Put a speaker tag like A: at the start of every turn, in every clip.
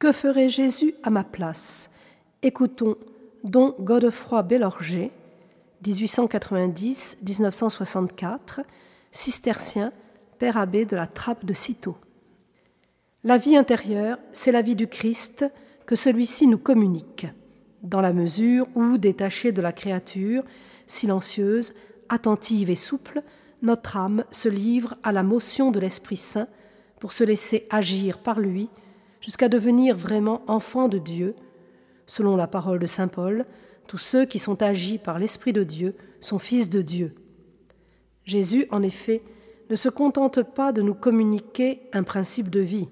A: Que ferait Jésus à ma place? Écoutons Don Godefroy Bellorger, 1890-1964, cistercien, père abbé de la trappe de Cîteaux. La vie intérieure, c'est la vie du Christ que celui-ci nous communique, dans la mesure où, détachée de la créature, silencieuse, attentive et souple, notre âme se livre à la motion de l'Esprit Saint pour se laisser agir par lui jusqu'à devenir vraiment enfant de Dieu. Selon la parole de Saint Paul, tous ceux qui sont agis par l'Esprit de Dieu sont fils de Dieu. Jésus, en effet, ne se contente pas de nous communiquer un principe de vie.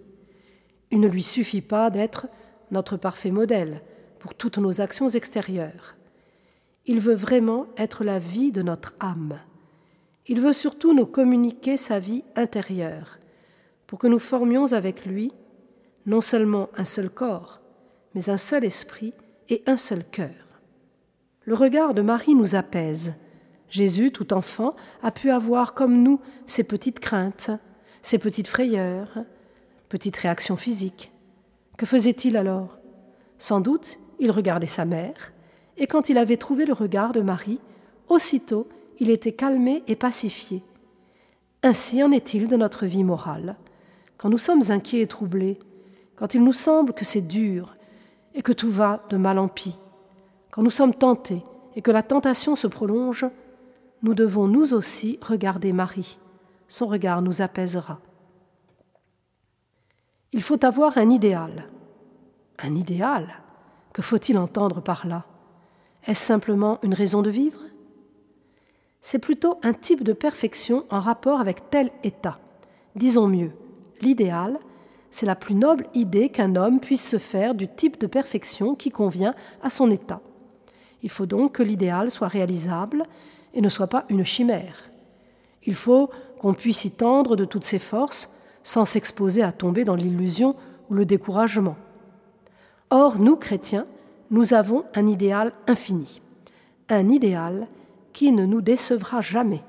A: Il ne lui suffit pas d'être notre parfait modèle pour toutes nos actions extérieures. Il veut vraiment être la vie de notre âme. Il veut surtout nous communiquer sa vie intérieure, pour que nous formions avec lui non seulement un seul corps, mais un seul esprit et un seul cœur. Le regard de Marie nous apaise. Jésus, tout enfant, a pu avoir comme nous ses petites craintes, ses petites frayeurs, petite réaction physique. Que faisait-il alors? Sans doute, il regardait sa mère, et quand il avait trouvé le regard de Marie, aussitôt il était calmé et pacifié. Ainsi en est-il de notre vie morale. Quand nous sommes inquiets et troublés, quand il nous semble que c'est dur et que tout va de mal en pis, quand nous sommes tentés et que la tentation se prolonge, nous devons nous aussi regarder Marie. Son regard nous apaisera. Il faut avoir un idéal. Un idéal Que faut-il entendre par là? Est-ce simplement une raison de vivre? C'est plutôt un type de perfection en rapport avec tel état. Disons mieux, l'idéal, c'est la plus noble idée qu'un homme puisse se faire du type de perfection qui convient à son état. Il faut donc que l'idéal soit réalisable et ne soit pas une chimère. Il faut qu'on puisse y tendre de toutes ses forces sans s'exposer à tomber dans l'illusion ou le découragement. Or, nous, chrétiens, nous avons un idéal infini, un idéal qui ne nous décevra jamais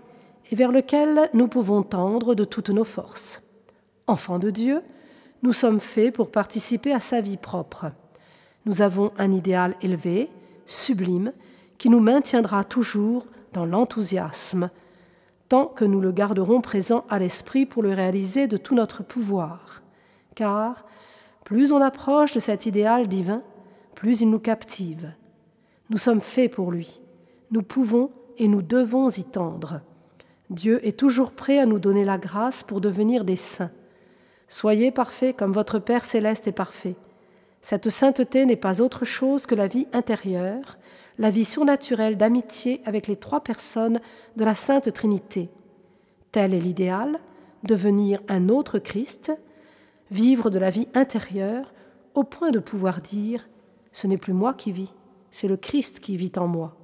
A: et vers lequel nous pouvons tendre de toutes nos forces. Enfants de Dieu, nous sommes faits pour participer à sa vie propre. Nous avons un idéal élevé, sublime, qui nous maintiendra toujours dans l'enthousiasme, tant que nous le garderons présent à l'esprit pour le réaliser de tout notre pouvoir. Car plus on approche de cet idéal divin, plus il nous captive. Nous sommes faits pour lui. Nous pouvons et nous devons y tendre. Dieu est toujours prêt à nous donner la grâce pour devenir des saints. Soyez parfaits comme votre Père céleste est parfait. Cette sainteté n'est pas autre chose que la vie intérieure, la vie surnaturelle d'amitié avec les trois personnes de la Sainte Trinité. Tel est l'idéal, devenir un autre Christ, vivre de la vie intérieure au point de pouvoir dire ⁇ Ce n'est plus moi qui vis, c'est le Christ qui vit en moi ⁇